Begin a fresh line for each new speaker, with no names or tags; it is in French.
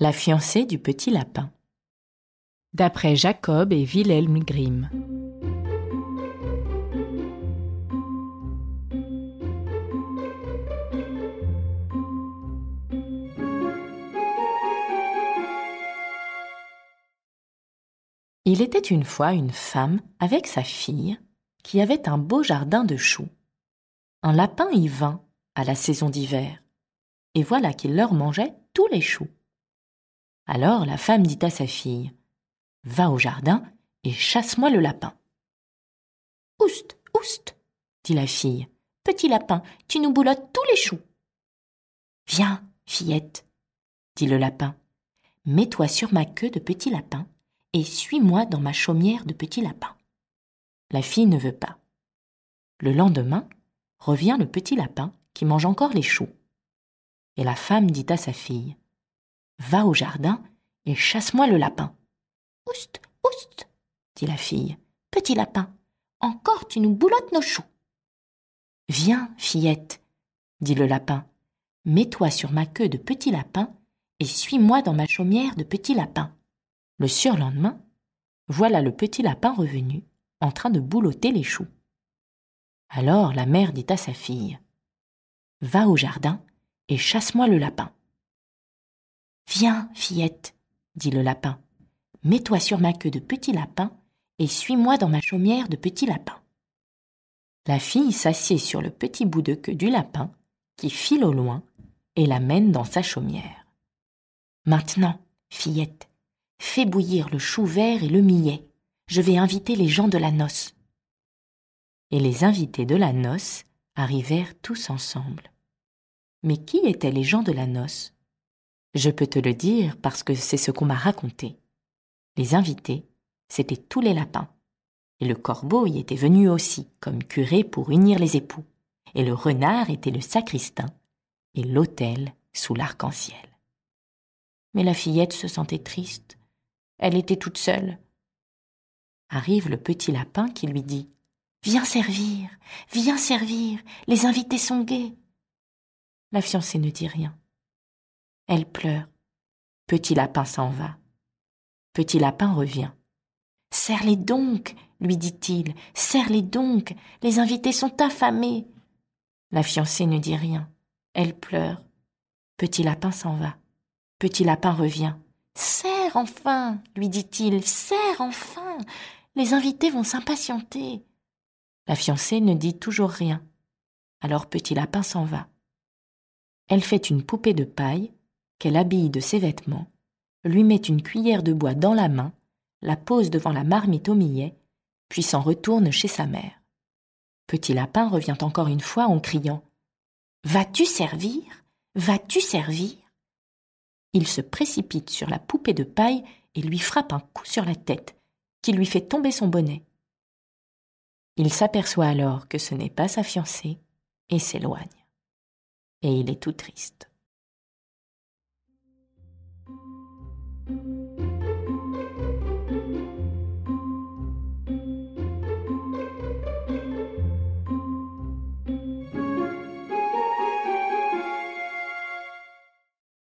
La fiancée du petit lapin. D'après Jacob et Wilhelm Grimm. Il était une fois une femme avec sa fille qui avait un beau jardin de choux. Un lapin y vint à la saison d'hiver, et voilà qu'il leur mangeait tous les choux. Alors la femme dit à sa fille Va au jardin et chasse-moi le lapin. Oust, oust, dit la fille. Petit lapin, tu nous boulottes tous les choux. Viens, fillette, dit le lapin. Mets-toi sur ma queue de petit lapin et suis-moi dans ma chaumière de petit lapin. La fille ne veut pas. Le lendemain, revient le petit lapin qui mange encore les choux. Et la femme dit à sa fille Va au jardin et chasse-moi le lapin. Oust, oust, dit la fille. Petit lapin, encore tu nous boulottes nos choux. Viens, fillette, dit le lapin. Mets-toi sur ma queue de petit lapin et suis-moi dans ma chaumière de petit lapin. Le surlendemain, voilà le petit lapin revenu, en train de boulotter les choux. Alors la mère dit à sa fille Va au jardin et chasse-moi le lapin. Viens, fillette, dit le lapin. Mets-toi sur ma queue de petit lapin et suis-moi dans ma chaumière de petit lapin. La fille s'assied sur le petit bout de queue du lapin, qui file au loin, et la mène dans sa chaumière. Maintenant, fillette, fais bouillir le chou vert et le millet. Je vais inviter les gens de la noce. Et les invités de la noce arrivèrent tous ensemble. Mais qui étaient les gens de la noce? Je peux te le dire parce que c'est ce qu'on m'a raconté. Les invités, c'étaient tous les lapins. Et le corbeau y était venu aussi, comme curé pour unir les époux. Et le renard était le sacristain, et l'autel sous l'arc-en-ciel. Mais la fillette se sentait triste. Elle était toute seule. Arrive le petit lapin qui lui dit Viens servir, viens servir, les invités sont gais. La fiancée ne dit rien. Elle pleure. Petit lapin s'en va. Petit lapin revient. Serre-les donc, lui dit-il, serre-les donc, les invités sont affamés. La fiancée ne dit rien. Elle pleure. Petit lapin s'en va. Petit lapin revient. Serre enfin, lui dit-il, serre enfin. Les invités vont s'impatienter. La fiancée ne dit toujours rien. Alors Petit lapin s'en va. Elle fait une poupée de paille, qu'elle habille de ses vêtements, lui met une cuillère de bois dans la main, la pose devant la marmite au millet, puis s'en retourne chez sa mère. Petit lapin revient encore une fois en criant Vas-tu servir? Vas-tu servir? Il se précipite sur la poupée de paille et lui frappe un coup sur la tête, qui lui fait tomber son bonnet. Il s'aperçoit alors que ce n'est pas sa fiancée et s'éloigne et il est tout triste. thank you